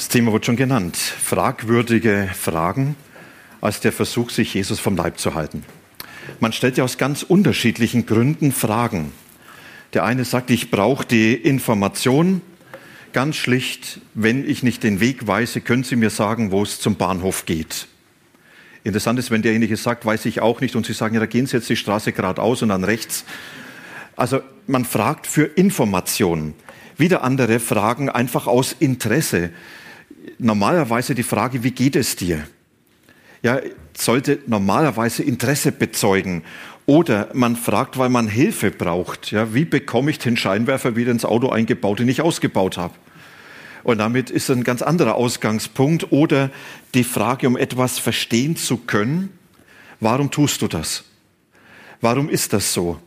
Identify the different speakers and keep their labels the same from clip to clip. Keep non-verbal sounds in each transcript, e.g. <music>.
Speaker 1: Das Thema wird schon genannt. Fragwürdige Fragen als der Versuch, sich Jesus vom Leib zu halten. Man stellt ja aus ganz unterschiedlichen Gründen Fragen. Der eine sagt, ich brauche die Information. Ganz schlicht, wenn ich nicht den Weg weise, können Sie mir sagen, wo es zum Bahnhof geht. Interessant ist, wenn derjenige sagt, weiß ich auch nicht, und Sie sagen, ja, da gehen Sie jetzt die Straße geradeaus und dann rechts. Also man fragt für Informationen. Wieder andere fragen einfach aus Interesse normalerweise die Frage, wie geht es dir? Ja, sollte normalerweise Interesse bezeugen. Oder man fragt, weil man Hilfe braucht. Ja, wie bekomme ich den Scheinwerfer wieder ins Auto eingebaut, den ich ausgebaut habe? Und damit ist ein ganz anderer Ausgangspunkt. Oder die Frage, um etwas verstehen zu können, warum tust du das? Warum ist das so?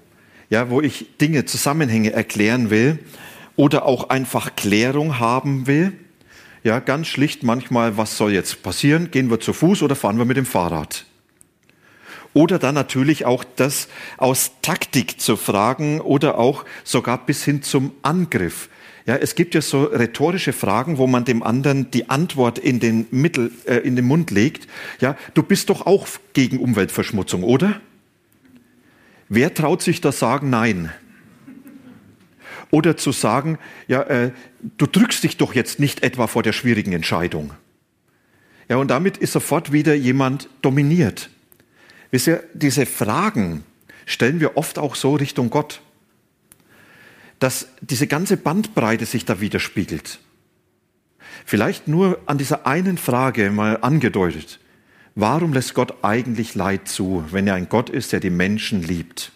Speaker 1: Ja, wo ich Dinge, Zusammenhänge erklären will oder auch einfach Klärung haben will ja, ganz schlicht manchmal, was soll jetzt passieren? Gehen wir zu Fuß oder fahren wir mit dem Fahrrad? Oder dann natürlich auch das aus Taktik zu fragen oder auch sogar bis hin zum Angriff. Ja, es gibt ja so rhetorische Fragen, wo man dem anderen die Antwort in den Mittel, äh, in den Mund legt. Ja, du bist doch auch gegen Umweltverschmutzung, oder? Wer traut sich da sagen Nein? Oder zu sagen, ja, äh, du drückst dich doch jetzt nicht etwa vor der schwierigen Entscheidung. Ja, und damit ist sofort wieder jemand dominiert. Wisst ihr, diese Fragen stellen wir oft auch so Richtung Gott, dass diese ganze Bandbreite sich da widerspiegelt. Vielleicht nur an dieser einen Frage mal angedeutet. Warum lässt Gott eigentlich Leid zu, wenn er ein Gott ist, der die Menschen liebt?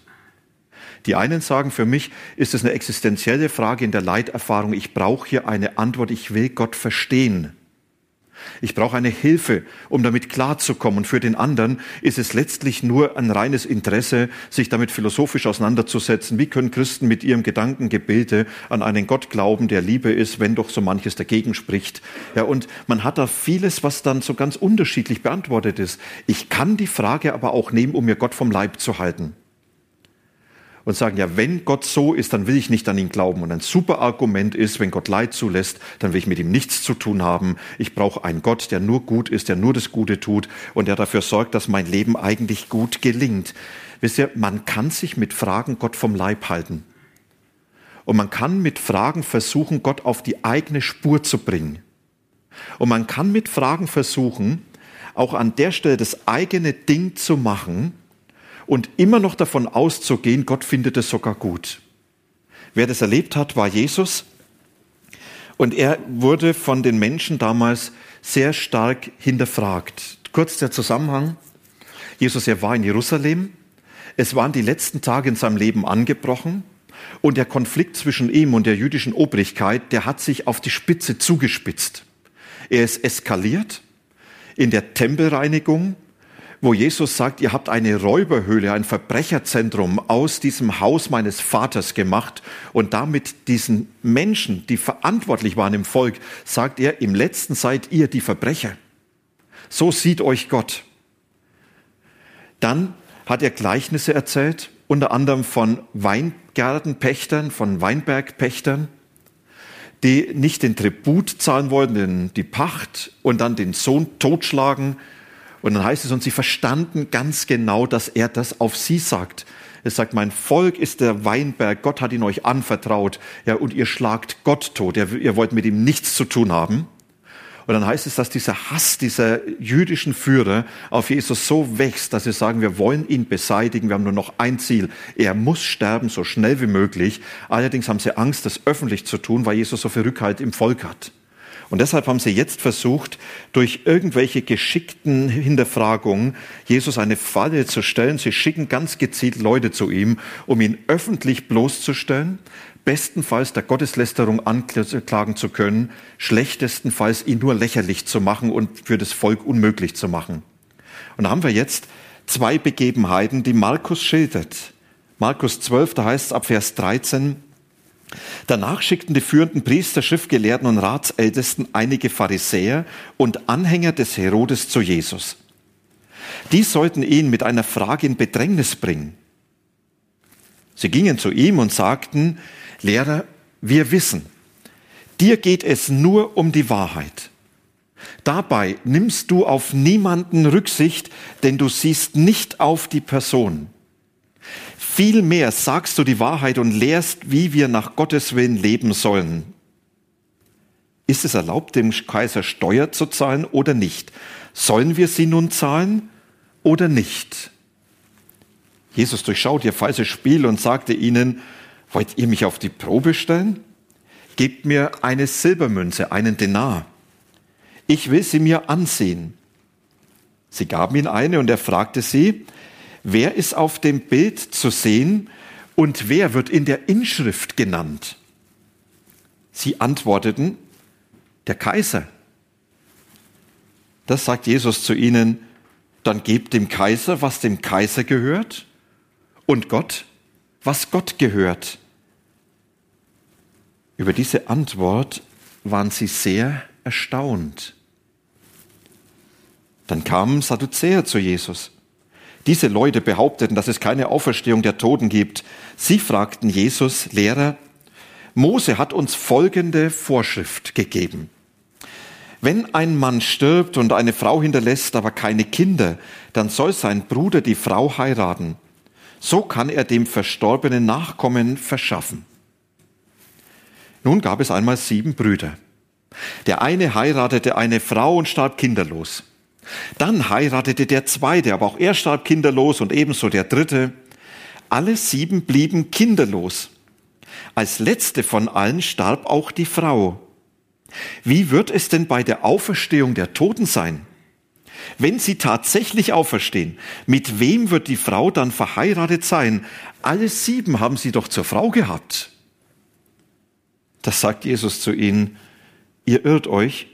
Speaker 1: Die einen sagen, für mich ist es eine existenzielle Frage in der Leiterfahrung. Ich brauche hier eine Antwort. Ich will Gott verstehen. Ich brauche eine Hilfe, um damit klarzukommen. Und für den anderen ist es letztlich nur ein reines Interesse, sich damit philosophisch auseinanderzusetzen. Wie können Christen mit ihrem Gedankengebilde an einen Gott glauben, der Liebe ist, wenn doch so manches dagegen spricht? Ja, und man hat da vieles, was dann so ganz unterschiedlich beantwortet ist. Ich kann die Frage aber auch nehmen, um mir Gott vom Leib zu halten und sagen, ja, wenn Gott so ist, dann will ich nicht an ihn glauben. Und ein super Argument ist, wenn Gott Leid zulässt, dann will ich mit ihm nichts zu tun haben. Ich brauche einen Gott, der nur gut ist, der nur das Gute tut und der dafür sorgt, dass mein Leben eigentlich gut gelingt. Wisst ihr, man kann sich mit Fragen Gott vom Leib halten. Und man kann mit Fragen versuchen, Gott auf die eigene Spur zu bringen. Und man kann mit Fragen versuchen, auch an der Stelle das eigene Ding zu machen, und immer noch davon auszugehen, Gott findet es sogar gut. Wer das erlebt hat, war Jesus. Und er wurde von den Menschen damals sehr stark hinterfragt. Kurz der Zusammenhang. Jesus, er war in Jerusalem. Es waren die letzten Tage in seinem Leben angebrochen. Und der Konflikt zwischen ihm und der jüdischen Obrigkeit, der hat sich auf die Spitze zugespitzt. Er ist eskaliert in der Tempelreinigung wo Jesus sagt, ihr habt eine Räuberhöhle, ein Verbrecherzentrum aus diesem Haus meines Vaters gemacht und damit diesen Menschen, die verantwortlich waren im Volk, sagt er, im letzten seid ihr die Verbrecher. So sieht euch Gott. Dann hat er Gleichnisse erzählt, unter anderem von Weingärtenpächtern, von Weinbergpächtern, die nicht den Tribut zahlen wollten, die Pacht und dann den Sohn totschlagen, und dann heißt es, und sie verstanden ganz genau, dass er das auf sie sagt. Er sagt, mein Volk ist der Weinberg, Gott hat ihn euch anvertraut, ja, und ihr schlagt Gott tot, ihr, ihr wollt mit ihm nichts zu tun haben. Und dann heißt es, dass dieser Hass dieser jüdischen Führer auf Jesus so wächst, dass sie sagen, wir wollen ihn beseitigen, wir haben nur noch ein Ziel. Er muss sterben, so schnell wie möglich. Allerdings haben sie Angst, das öffentlich zu tun, weil Jesus so viel Rückhalt im Volk hat. Und deshalb haben sie jetzt versucht, durch irgendwelche geschickten Hinterfragungen Jesus eine Falle zu stellen. Sie schicken ganz gezielt Leute zu ihm, um ihn öffentlich bloßzustellen, bestenfalls der Gotteslästerung anklagen zu können, schlechtestenfalls ihn nur lächerlich zu machen und für das Volk unmöglich zu machen. Und da haben wir jetzt zwei Begebenheiten, die Markus schildert. Markus 12, da heißt es ab Vers 13, Danach schickten die führenden Priester, Schriftgelehrten und Ratsältesten einige Pharisäer und Anhänger des Herodes zu Jesus. Die sollten ihn mit einer Frage in Bedrängnis bringen. Sie gingen zu ihm und sagten, Lehrer, wir wissen, dir geht es nur um die Wahrheit. Dabei nimmst du auf niemanden Rücksicht, denn du siehst nicht auf die Person. Vielmehr sagst du die Wahrheit und lehrst, wie wir nach Gottes Willen leben sollen. Ist es erlaubt, dem Kaiser Steuer zu zahlen oder nicht? Sollen wir sie nun zahlen oder nicht? Jesus durchschaut ihr falsches Spiel und sagte ihnen, Wollt ihr mich auf die Probe stellen? Gebt mir eine Silbermünze, einen Denar. Ich will sie mir ansehen. Sie gaben ihm eine und er fragte sie, wer ist auf dem Bild zu sehen und wer wird in der Inschrift genannt? Sie antworteten, der Kaiser. Das sagt Jesus zu ihnen, dann gebt dem Kaiser, was dem Kaiser gehört, und Gott, was Gott gehört. Über diese Antwort waren sie sehr erstaunt. Dann kamen Sadduzäer zu Jesus. Diese Leute behaupteten, dass es keine Auferstehung der Toten gibt. Sie fragten Jesus, Lehrer, Mose hat uns folgende Vorschrift gegeben. Wenn ein Mann stirbt und eine Frau hinterlässt, aber keine Kinder, dann soll sein Bruder die Frau heiraten. So kann er dem Verstorbenen Nachkommen verschaffen. Nun gab es einmal sieben Brüder. Der eine heiratete eine Frau und starb kinderlos. Dann heiratete der zweite, aber auch er starb kinderlos und ebenso der dritte. Alle sieben blieben kinderlos. Als letzte von allen starb auch die Frau. Wie wird es denn bei der Auferstehung der Toten sein? Wenn sie tatsächlich auferstehen, mit wem wird die Frau dann verheiratet sein? Alle sieben haben sie doch zur Frau gehabt. Das sagt Jesus zu ihnen, ihr irrt euch,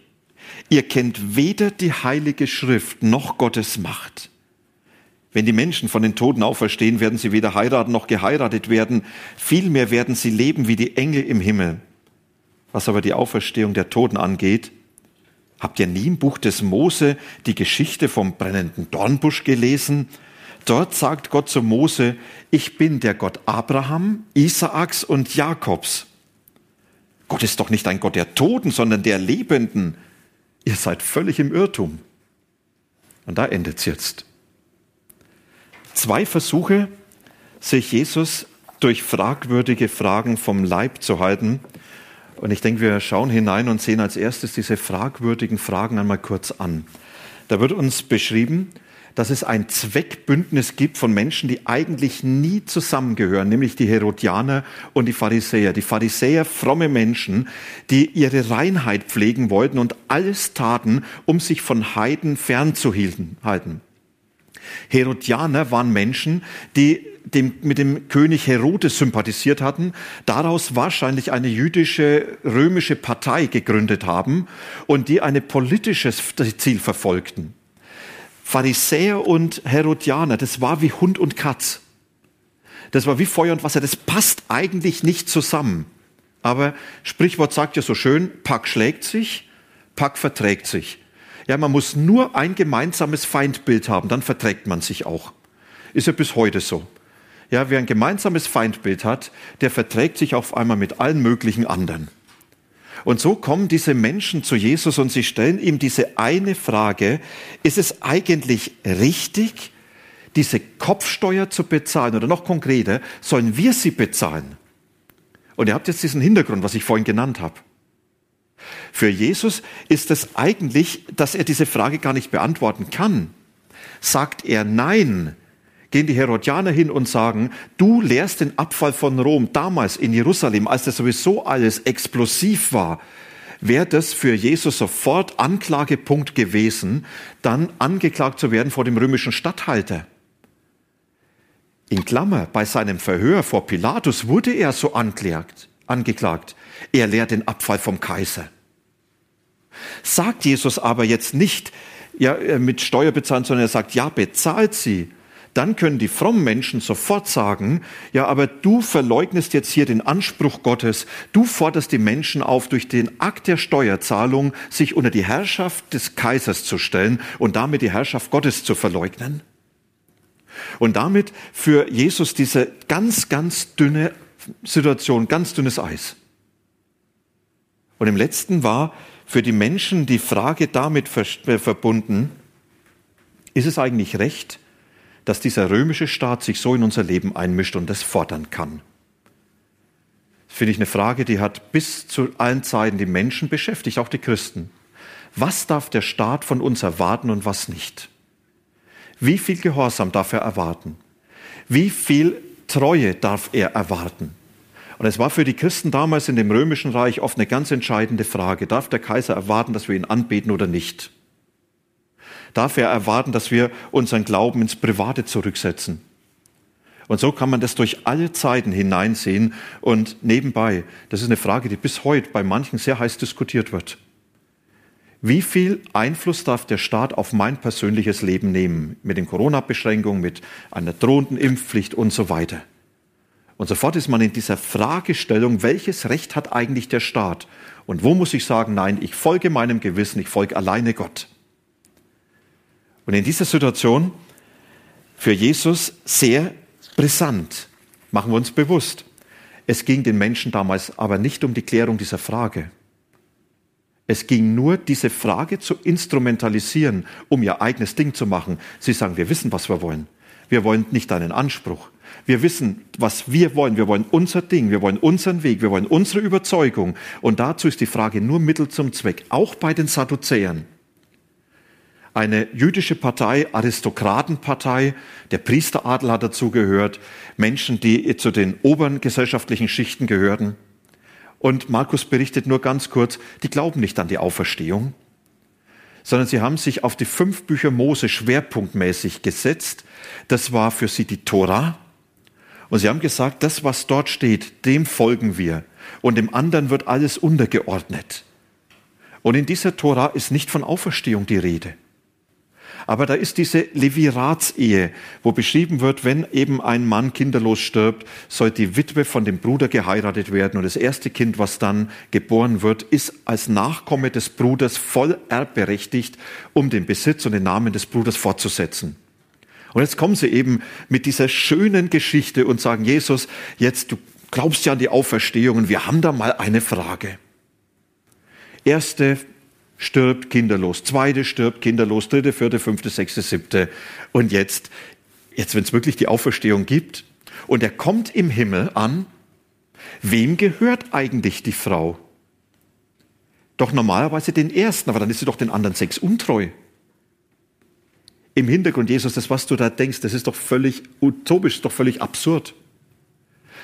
Speaker 1: ihr kennt weder die heilige Schrift noch Gottes Macht. Wenn die Menschen von den Toten auferstehen, werden sie weder heiraten noch geheiratet werden, vielmehr werden sie leben wie die Engel im Himmel. Was aber die Auferstehung der Toten angeht, Habt ihr nie im Buch des Mose die Geschichte vom brennenden Dornbusch gelesen? Dort sagt Gott zu Mose, ich bin der Gott Abraham, Isaaks und Jakobs. Gott ist doch nicht ein Gott der Toten, sondern der Lebenden. Ihr seid völlig im Irrtum. Und da endet es jetzt. Zwei Versuche, sich Jesus durch fragwürdige Fragen vom Leib zu halten, und ich denke, wir schauen hinein und sehen als erstes diese fragwürdigen Fragen einmal kurz an. Da wird uns beschrieben, dass es ein Zweckbündnis gibt von Menschen, die eigentlich nie zusammengehören, nämlich die Herodianer und die Pharisäer. Die Pharisäer, fromme Menschen, die ihre Reinheit pflegen wollten und alles taten, um sich von Heiden fernzuhalten. Herodianer waren Menschen, die dem, mit dem König Herodes sympathisiert hatten, daraus wahrscheinlich eine jüdische römische Partei gegründet haben und die ein politisches Ziel verfolgten. Pharisäer und Herodianer, das war wie Hund und Katz. Das war wie Feuer und Wasser, das passt eigentlich nicht zusammen. Aber Sprichwort sagt ja so schön, Pack schlägt sich, Pack verträgt sich. Ja, man muss nur ein gemeinsames Feindbild haben, dann verträgt man sich auch. Ist ja bis heute so. Ja, wer ein gemeinsames Feindbild hat, der verträgt sich auf einmal mit allen möglichen anderen. Und so kommen diese Menschen zu Jesus und sie stellen ihm diese eine Frage, ist es eigentlich richtig, diese Kopfsteuer zu bezahlen? Oder noch konkreter, sollen wir sie bezahlen? Und ihr habt jetzt diesen Hintergrund, was ich vorhin genannt habe. Für Jesus ist es eigentlich, dass er diese Frage gar nicht beantworten kann. Sagt er Nein, gehen die Herodianer hin und sagen, du lehrst den Abfall von Rom damals in Jerusalem, als das sowieso alles explosiv war. wäre das für Jesus sofort Anklagepunkt gewesen, dann angeklagt zu werden vor dem römischen Statthalter. In Klammer, bei seinem Verhör vor Pilatus wurde er so anklagt, angeklagt. Er lehrt den Abfall vom Kaiser. Sagt Jesus aber jetzt nicht, ja, mit Steuer bezahlen, sondern er sagt, ja, bezahlt sie. Dann können die frommen Menschen sofort sagen, ja, aber du verleugnest jetzt hier den Anspruch Gottes, du forderst die Menschen auf, durch den Akt der Steuerzahlung sich unter die Herrschaft des Kaisers zu stellen und damit die Herrschaft Gottes zu verleugnen. Und damit für Jesus diese ganz, ganz dünne Situation, ganz dünnes Eis. Und im letzten war für die Menschen die Frage damit verbunden, ist es eigentlich recht, dass dieser römische Staat sich so in unser Leben einmischt und das fordern kann? Das finde ich eine Frage, die hat bis zu allen Zeiten die Menschen beschäftigt, auch die Christen. Was darf der Staat von uns erwarten und was nicht? Wie viel Gehorsam darf er erwarten? Wie viel Treue darf er erwarten? Und es war für die Christen damals in dem römischen Reich oft eine ganz entscheidende Frage. Darf der Kaiser erwarten, dass wir ihn anbeten oder nicht? Darf er erwarten, dass wir unseren Glauben ins Private zurücksetzen? Und so kann man das durch alle Zeiten hineinsehen. Und nebenbei, das ist eine Frage, die bis heute bei manchen sehr heiß diskutiert wird. Wie viel Einfluss darf der Staat auf mein persönliches Leben nehmen? Mit den Corona-Beschränkungen, mit einer drohenden Impfpflicht und so weiter. Und sofort ist man in dieser Fragestellung, welches Recht hat eigentlich der Staat? Und wo muss ich sagen, nein, ich folge meinem Gewissen, ich folge alleine Gott. Und in dieser Situation für Jesus sehr brisant, machen wir uns bewusst. Es ging den Menschen damals aber nicht um die Klärung dieser Frage. Es ging nur, diese Frage zu instrumentalisieren, um ihr eigenes Ding zu machen. Sie sagen, wir wissen, was wir wollen. Wir wollen nicht deinen Anspruch. Wir wissen, was wir wollen. Wir wollen unser Ding. Wir wollen unseren Weg. Wir wollen unsere Überzeugung. Und dazu ist die Frage nur Mittel zum Zweck. Auch bei den Sadduzäern. Eine jüdische Partei, Aristokratenpartei, der Priesteradel hat dazu gehört, Menschen, die zu den oberen gesellschaftlichen Schichten gehörten. Und Markus berichtet nur ganz kurz, die glauben nicht an die Auferstehung, sondern sie haben sich auf die fünf Bücher Mose schwerpunktmäßig gesetzt. Das war für sie die Tora. Und sie haben gesagt, das, was dort steht, dem folgen wir. Und dem anderen wird alles untergeordnet. Und in dieser Tora ist nicht von Auferstehung die Rede. Aber da ist diese Leviratsehe, wo beschrieben wird, wenn eben ein Mann kinderlos stirbt, soll die Witwe von dem Bruder geheiratet werden und das erste Kind, was dann geboren wird, ist als Nachkomme des Bruders voll erbberechtigt, um den Besitz und den Namen des Bruders fortzusetzen. Und jetzt kommen sie eben mit dieser schönen Geschichte und sagen, Jesus, jetzt du glaubst ja an die Auferstehung und wir haben da mal eine Frage. Erste stirbt kinderlos, zweite stirbt kinderlos, dritte, vierte, fünfte, sechste, siebte. Und jetzt, jetzt, wenn es wirklich die Auferstehung gibt und er kommt im Himmel an, wem gehört eigentlich die Frau? Doch normalerweise den ersten, aber dann ist sie doch den anderen sechs untreu. Im Hintergrund, Jesus, das, was du da denkst, das ist doch völlig utopisch, doch völlig absurd.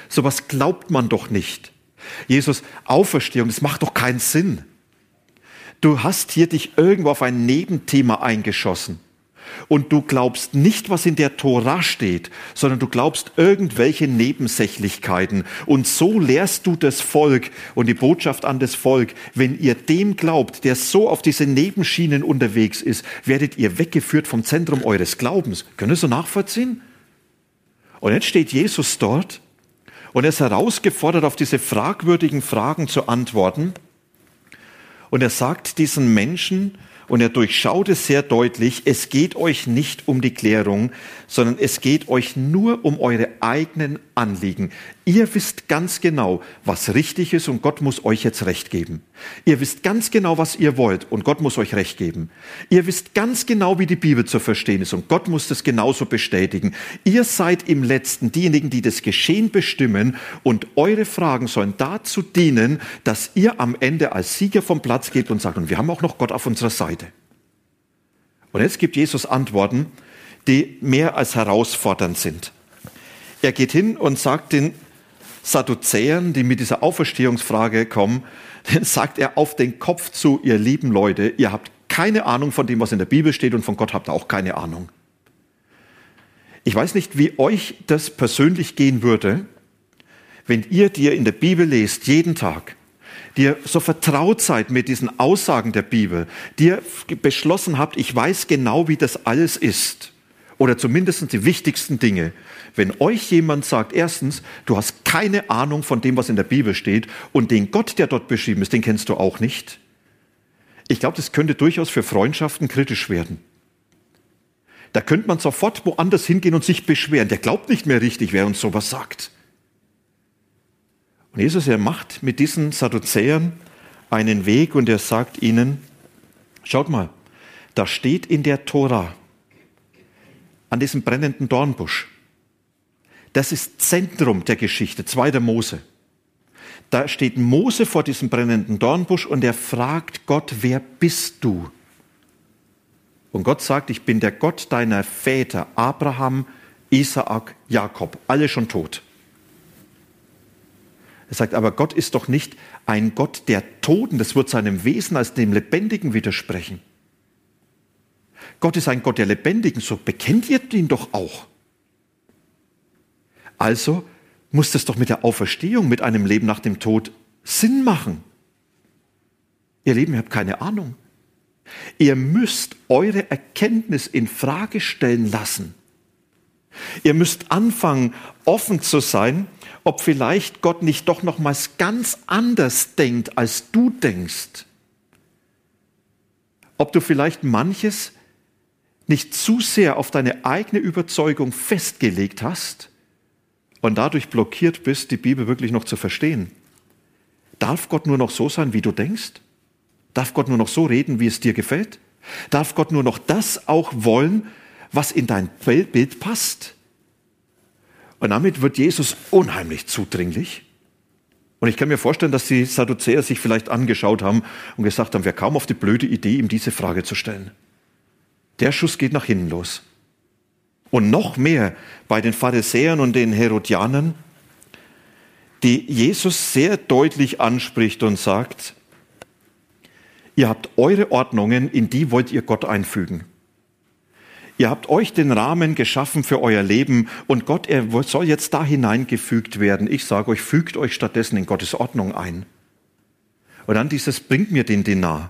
Speaker 1: Sowas glaubt man doch nicht. Jesus, Auferstehung, das macht doch keinen Sinn. Du hast hier dich irgendwo auf ein Nebenthema eingeschossen. Und du glaubst nicht, was in der Tora steht, sondern du glaubst irgendwelche Nebensächlichkeiten. Und so lehrst du das Volk und die Botschaft an das Volk. Wenn ihr dem glaubt, der so auf diese Nebenschienen unterwegs ist, werdet ihr weggeführt vom Zentrum eures Glaubens. Können ihr so nachvollziehen? Und jetzt steht Jesus dort und er ist herausgefordert, auf diese fragwürdigen Fragen zu antworten. Und er sagt diesen Menschen, und er durchschaut es sehr deutlich, es geht euch nicht um die Klärung, sondern es geht euch nur um eure eigenen Anliegen. Ihr wisst ganz genau, was richtig ist und Gott muss euch jetzt recht geben. Ihr wisst ganz genau, was ihr wollt und Gott muss euch recht geben. Ihr wisst ganz genau, wie die Bibel zu verstehen ist und Gott muss das genauso bestätigen. Ihr seid im letzten diejenigen, die das Geschehen bestimmen und eure Fragen sollen dazu dienen, dass ihr am Ende als Sieger vom Platz geht und sagt, und wir haben auch noch Gott auf unserer Seite. Und jetzt gibt Jesus Antworten, die mehr als herausfordernd sind. Er geht hin und sagt den Sadduzäern, die mit dieser Auferstehungsfrage kommen, <laughs> dann sagt er auf den Kopf zu, ihr lieben Leute, ihr habt keine Ahnung von dem, was in der Bibel steht und von Gott habt ihr auch keine Ahnung. Ich weiß nicht, wie euch das persönlich gehen würde, wenn ihr dir in der Bibel lest, jeden Tag, dir so vertraut seid mit diesen Aussagen der Bibel, dir beschlossen habt, ich weiß genau, wie das alles ist, oder zumindest die wichtigsten Dinge. Wenn euch jemand sagt, erstens, du hast keine Ahnung von dem, was in der Bibel steht, und den Gott, der dort beschrieben ist, den kennst du auch nicht. Ich glaube, das könnte durchaus für Freundschaften kritisch werden. Da könnte man sofort woanders hingehen und sich beschweren. Der glaubt nicht mehr richtig, wer uns sowas sagt. Und Jesus, er macht mit diesen Sadduzäern einen Weg und er sagt ihnen, schaut mal, da steht in der Tora, an diesem brennenden Dornbusch, das ist Zentrum der Geschichte, zweiter Mose. Da steht Mose vor diesem brennenden Dornbusch und er fragt Gott, wer bist du? Und Gott sagt, ich bin der Gott deiner Väter, Abraham, Isaak, Jakob, alle schon tot. Er sagt, aber Gott ist doch nicht ein Gott der Toten, das wird seinem Wesen als dem Lebendigen widersprechen. Gott ist ein Gott der Lebendigen, so bekennt ihr ihn doch auch. Also muss das doch mit der Auferstehung, mit einem Leben nach dem Tod Sinn machen. Ihr Leben, ihr habt keine Ahnung. Ihr müsst eure Erkenntnis in Frage stellen lassen. Ihr müsst anfangen, offen zu sein, ob vielleicht Gott nicht doch nochmals ganz anders denkt, als du denkst. Ob du vielleicht manches nicht zu sehr auf deine eigene Überzeugung festgelegt hast und dadurch blockiert bist, die Bibel wirklich noch zu verstehen. Darf Gott nur noch so sein, wie du denkst? Darf Gott nur noch so reden, wie es dir gefällt? Darf Gott nur noch das auch wollen, was in dein Bild passt? Und damit wird Jesus unheimlich zudringlich. Und ich kann mir vorstellen, dass die Sadduzäer sich vielleicht angeschaut haben und gesagt haben, wer kam auf die blöde Idee, ihm diese Frage zu stellen. Der Schuss geht nach hinten los. Und noch mehr bei den Pharisäern und den Herodianern, die Jesus sehr deutlich anspricht und sagt, Ihr habt eure Ordnungen, in die wollt ihr Gott einfügen. Ihr habt euch den Rahmen geschaffen für euer Leben und Gott, er soll jetzt da hineingefügt werden. Ich sage euch, fügt euch stattdessen in Gottes Ordnung ein. Und dann dieses, bringt mir den Dinar.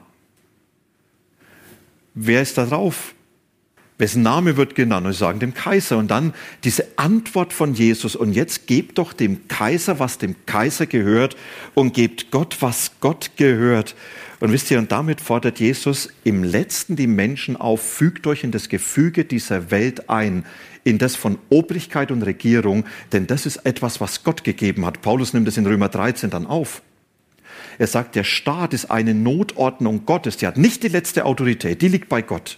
Speaker 1: Wer ist da drauf? Wessen Name wird genannt? Und sie sagen dem Kaiser. Und dann diese Antwort von Jesus. Und jetzt gebt doch dem Kaiser, was dem Kaiser gehört, und gebt Gott, was Gott gehört. Und wisst ihr, und damit fordert Jesus im letzten die Menschen auf, fügt euch in das Gefüge dieser Welt ein, in das von Obrigkeit und Regierung, denn das ist etwas, was Gott gegeben hat. Paulus nimmt es in Römer 13 dann auf. Er sagt, der Staat ist eine Notordnung Gottes, die hat nicht die letzte Autorität, die liegt bei Gott.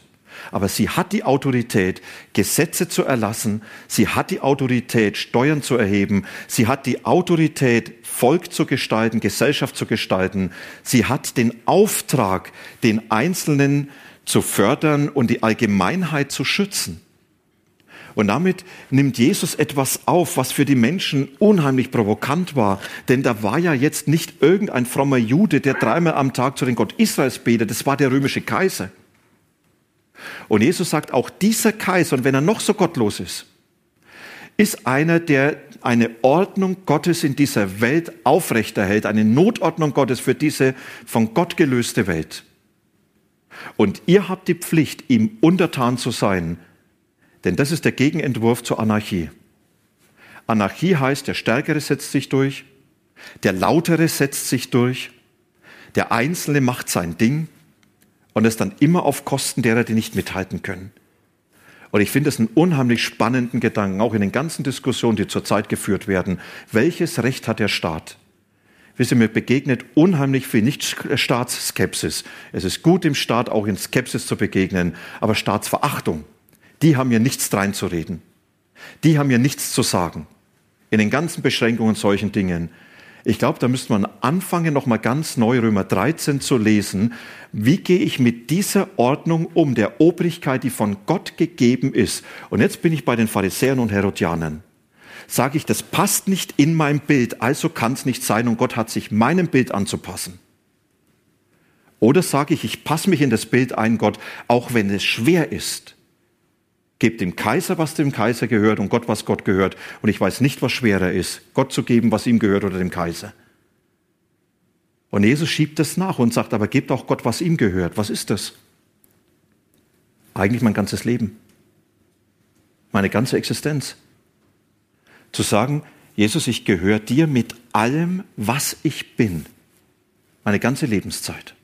Speaker 1: Aber sie hat die Autorität, Gesetze zu erlassen. Sie hat die Autorität, Steuern zu erheben. Sie hat die Autorität, Volk zu gestalten, Gesellschaft zu gestalten. Sie hat den Auftrag, den Einzelnen zu fördern und die Allgemeinheit zu schützen. Und damit nimmt Jesus etwas auf, was für die Menschen unheimlich provokant war. Denn da war ja jetzt nicht irgendein frommer Jude, der dreimal am Tag zu den Gott Israels betet. Das war der römische Kaiser. Und Jesus sagt, auch dieser Kaiser, und wenn er noch so gottlos ist, ist einer, der eine Ordnung Gottes in dieser Welt aufrechterhält, eine Notordnung Gottes für diese von Gott gelöste Welt. Und ihr habt die Pflicht, ihm untertan zu sein, denn das ist der Gegenentwurf zur Anarchie. Anarchie heißt, der Stärkere setzt sich durch, der Lautere setzt sich durch, der Einzelne macht sein Ding und es dann immer auf Kosten derer, die nicht mithalten können. Und ich finde es einen unheimlich spannenden Gedanken, auch in den ganzen Diskussionen, die zurzeit geführt werden. Welches Recht hat der Staat? Wisst ihr, mir begegnet unheimlich viel, nicht Staatsskepsis. Es ist gut, dem Staat auch in Skepsis zu begegnen, aber Staatsverachtung, die haben mir nichts reinzureden. Die haben mir nichts zu sagen. In den ganzen Beschränkungen solchen Dingen. Ich glaube, da müsste man anfangen, nochmal ganz neu Römer 13 zu lesen. Wie gehe ich mit dieser Ordnung um, der Obrigkeit, die von Gott gegeben ist? Und jetzt bin ich bei den Pharisäern und Herodianern. sage ich, das passt nicht in mein Bild, also kann es nicht sein und Gott hat sich meinem Bild anzupassen. Oder sage ich, ich passe mich in das Bild ein, Gott, auch wenn es schwer ist. Gebt dem Kaiser, was dem Kaiser gehört und Gott, was Gott gehört. Und ich weiß nicht, was schwerer ist, Gott zu geben, was ihm gehört oder dem Kaiser. Und Jesus schiebt das nach und sagt, aber gebt auch Gott, was ihm gehört. Was ist das? Eigentlich mein ganzes Leben. Meine ganze Existenz. Zu sagen, Jesus, ich gehöre dir mit allem, was ich bin. Meine ganze Lebenszeit.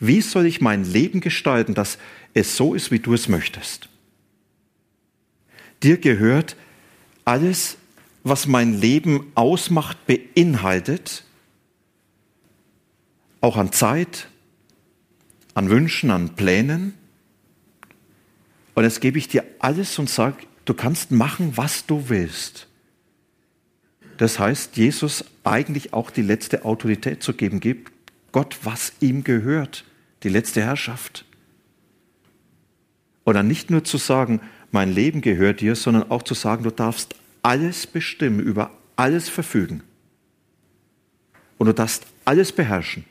Speaker 1: Wie soll ich mein Leben gestalten, dass es so ist, wie du es möchtest? Dir gehört alles, was mein Leben ausmacht, beinhaltet, auch an Zeit, an Wünschen, an Plänen. Und jetzt gebe ich dir alles und sage, du kannst machen, was du willst. Das heißt, Jesus eigentlich auch die letzte Autorität zu geben, gibt Gott, was ihm gehört, die letzte Herrschaft. Dann nicht nur zu sagen, mein Leben gehört dir, sondern auch zu sagen, du darfst alles bestimmen, über alles verfügen. Und du darfst alles beherrschen.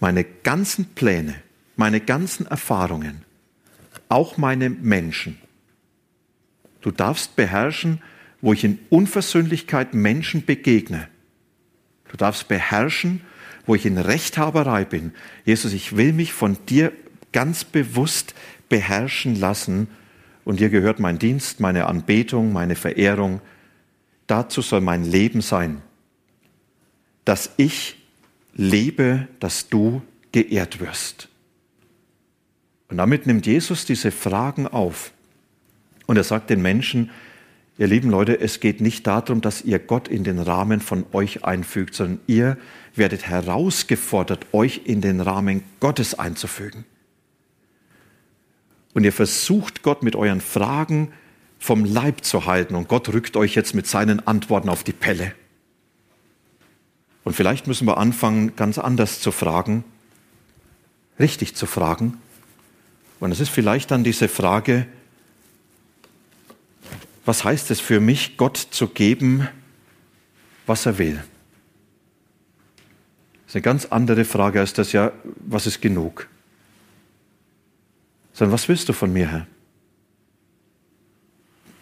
Speaker 1: Meine ganzen Pläne, meine ganzen Erfahrungen, auch meine Menschen. Du darfst beherrschen, wo ich in Unversöhnlichkeit Menschen begegne Du darfst beherrschen, wo ich in Rechthaberei bin. Jesus, ich will mich von dir ganz bewusst beherrschen lassen. Und dir gehört mein Dienst, meine Anbetung, meine Verehrung. Dazu soll mein Leben sein, dass ich lebe, dass du geehrt wirst. Und damit nimmt Jesus diese Fragen auf. Und er sagt den Menschen, Ihr lieben Leute, es geht nicht darum, dass ihr Gott in den Rahmen von euch einfügt, sondern ihr werdet herausgefordert, euch in den Rahmen Gottes einzufügen. Und ihr versucht Gott mit euren Fragen vom Leib zu halten und Gott rückt euch jetzt mit seinen Antworten auf die Pelle. Und vielleicht müssen wir anfangen, ganz anders zu fragen, richtig zu fragen. Und es ist vielleicht dann diese Frage, was heißt es für mich, Gott zu geben, was er will? Das ist eine ganz andere Frage als das ja, was ist genug? Sondern was willst du von mir, Herr?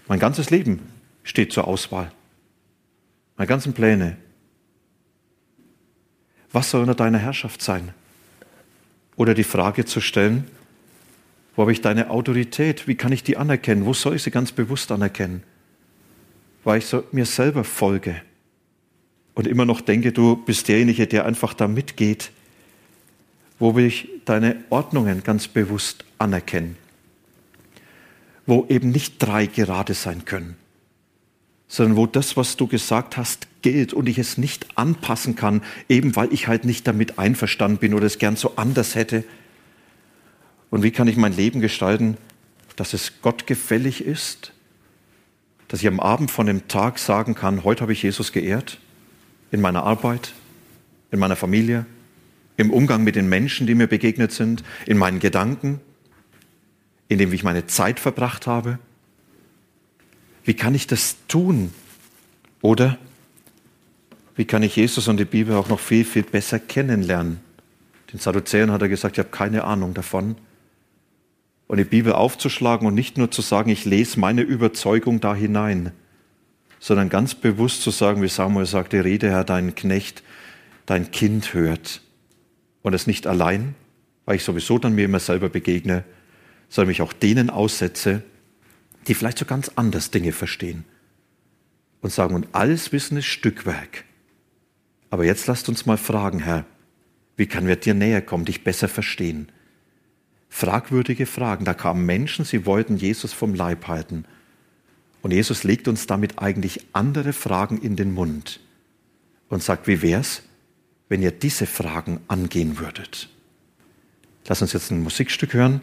Speaker 1: Mein ganzes Leben steht zur Auswahl. Meine ganzen Pläne. Was soll unter deiner Herrschaft sein? Oder die Frage zu stellen, wo habe ich deine Autorität? Wie kann ich die anerkennen? Wo soll ich sie ganz bewusst anerkennen? Weil ich so mir selber folge und immer noch denke, du bist derjenige, der einfach da mitgeht. Wo will ich deine Ordnungen ganz bewusst anerkennen? Wo eben nicht drei gerade sein können, sondern wo das, was du gesagt hast, gilt und ich es nicht anpassen kann, eben weil ich halt nicht damit einverstanden bin oder es gern so anders hätte. Und wie kann ich mein Leben gestalten, dass es Gott gefällig ist? Dass ich am Abend von dem Tag sagen kann, heute habe ich Jesus geehrt, in meiner Arbeit, in meiner Familie, im Umgang mit den Menschen, die mir begegnet sind, in meinen Gedanken, in dem, wie ich meine Zeit verbracht habe. Wie kann ich das tun? Oder wie kann ich Jesus und die Bibel auch noch viel, viel besser kennenlernen? Den Sadduzäern hat er gesagt, ich habe keine Ahnung davon und die Bibel aufzuschlagen und nicht nur zu sagen, ich lese meine Überzeugung da hinein, sondern ganz bewusst zu sagen, wie Samuel sagte, rede Herr, dein Knecht, dein Kind hört. Und es nicht allein, weil ich sowieso dann mir immer selber begegne, sondern mich auch denen aussetze, die vielleicht so ganz anders Dinge verstehen. Und sagen, und alles Wissen ist Stückwerk. Aber jetzt lasst uns mal fragen, Herr, wie kann wir dir näher kommen, dich besser verstehen? Fragwürdige Fragen. Da kamen Menschen, sie wollten Jesus vom Leib halten. Und Jesus legt uns damit eigentlich andere Fragen in den Mund und sagt, wie wär's, wenn ihr diese Fragen angehen würdet? Lass uns jetzt ein Musikstück hören.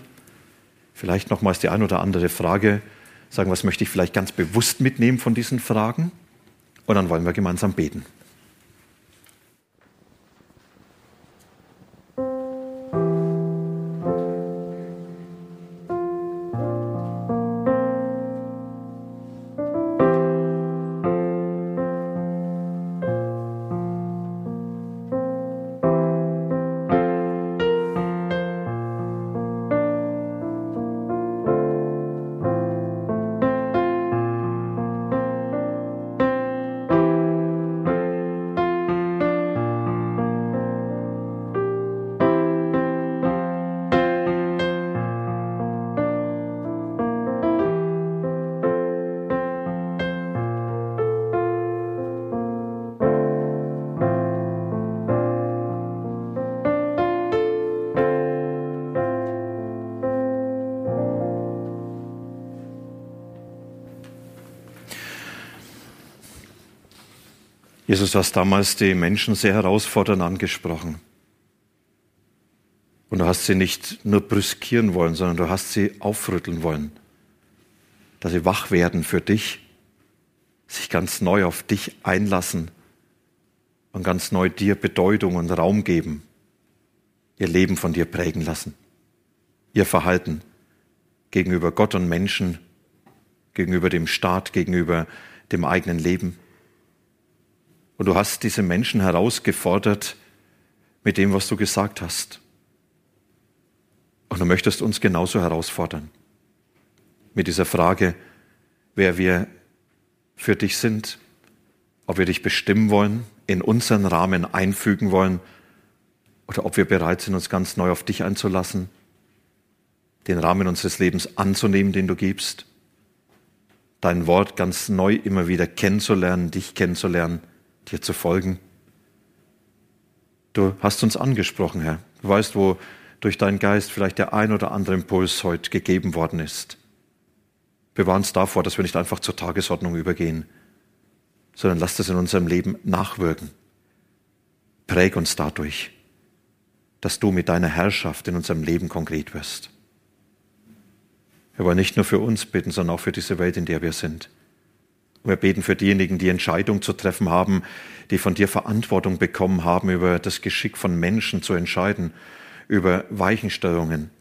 Speaker 1: Vielleicht nochmals die ein oder andere Frage sagen, was möchte ich vielleicht ganz bewusst mitnehmen von diesen Fragen? Und dann wollen wir gemeinsam beten. Jesus, du hast damals die Menschen sehr herausfordernd angesprochen. Und du hast sie nicht nur brüskieren wollen, sondern du hast sie aufrütteln wollen, dass sie wach werden für dich, sich ganz neu auf dich einlassen und ganz neu dir Bedeutung und Raum geben, ihr Leben von dir prägen lassen, ihr Verhalten gegenüber Gott und Menschen, gegenüber dem Staat, gegenüber dem eigenen Leben. Und du hast diese Menschen herausgefordert mit dem, was du gesagt hast. Und du möchtest uns genauso herausfordern. Mit dieser Frage, wer wir für dich sind, ob wir dich bestimmen wollen, in unseren Rahmen einfügen wollen oder ob wir bereit sind, uns ganz neu auf dich einzulassen, den Rahmen unseres Lebens anzunehmen, den du gibst, dein Wort ganz neu immer wieder kennenzulernen, dich kennenzulernen, dir zu folgen. Du hast uns angesprochen, Herr. Du weißt, wo durch deinen Geist vielleicht der ein oder andere Impuls heute gegeben worden ist. Bewahr uns davor, dass wir nicht einfach zur Tagesordnung übergehen, sondern lass das in unserem Leben nachwirken. Präg uns dadurch, dass du mit deiner Herrschaft in unserem Leben konkret wirst. Wir wollen nicht nur für uns beten, sondern auch für diese Welt, in der wir sind. Wir beten für diejenigen, die Entscheidungen zu treffen haben, die von dir Verantwortung bekommen haben, über das Geschick von Menschen zu entscheiden, über Weichenstellungen.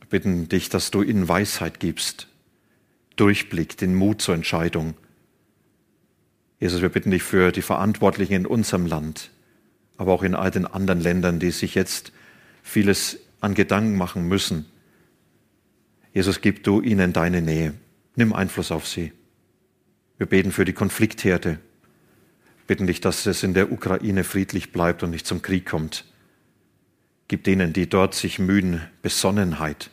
Speaker 1: Wir bitten dich, dass du ihnen Weisheit gibst, Durchblick, den Mut zur Entscheidung. Jesus, wir bitten dich für die Verantwortlichen in unserem Land, aber auch in all den anderen Ländern, die sich jetzt vieles an Gedanken machen müssen. Jesus, gib du ihnen deine Nähe. Nimm Einfluss auf sie. Wir beten für die Konfliktherde. Bitten dich, dass es in der Ukraine friedlich bleibt und nicht zum Krieg kommt. Gib denen, die dort sich mühen, Besonnenheit.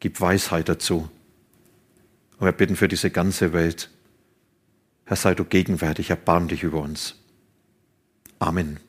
Speaker 1: Gib Weisheit dazu. Und wir bitten für diese ganze Welt. Herr, sei du gegenwärtig, erbarm dich über uns. Amen.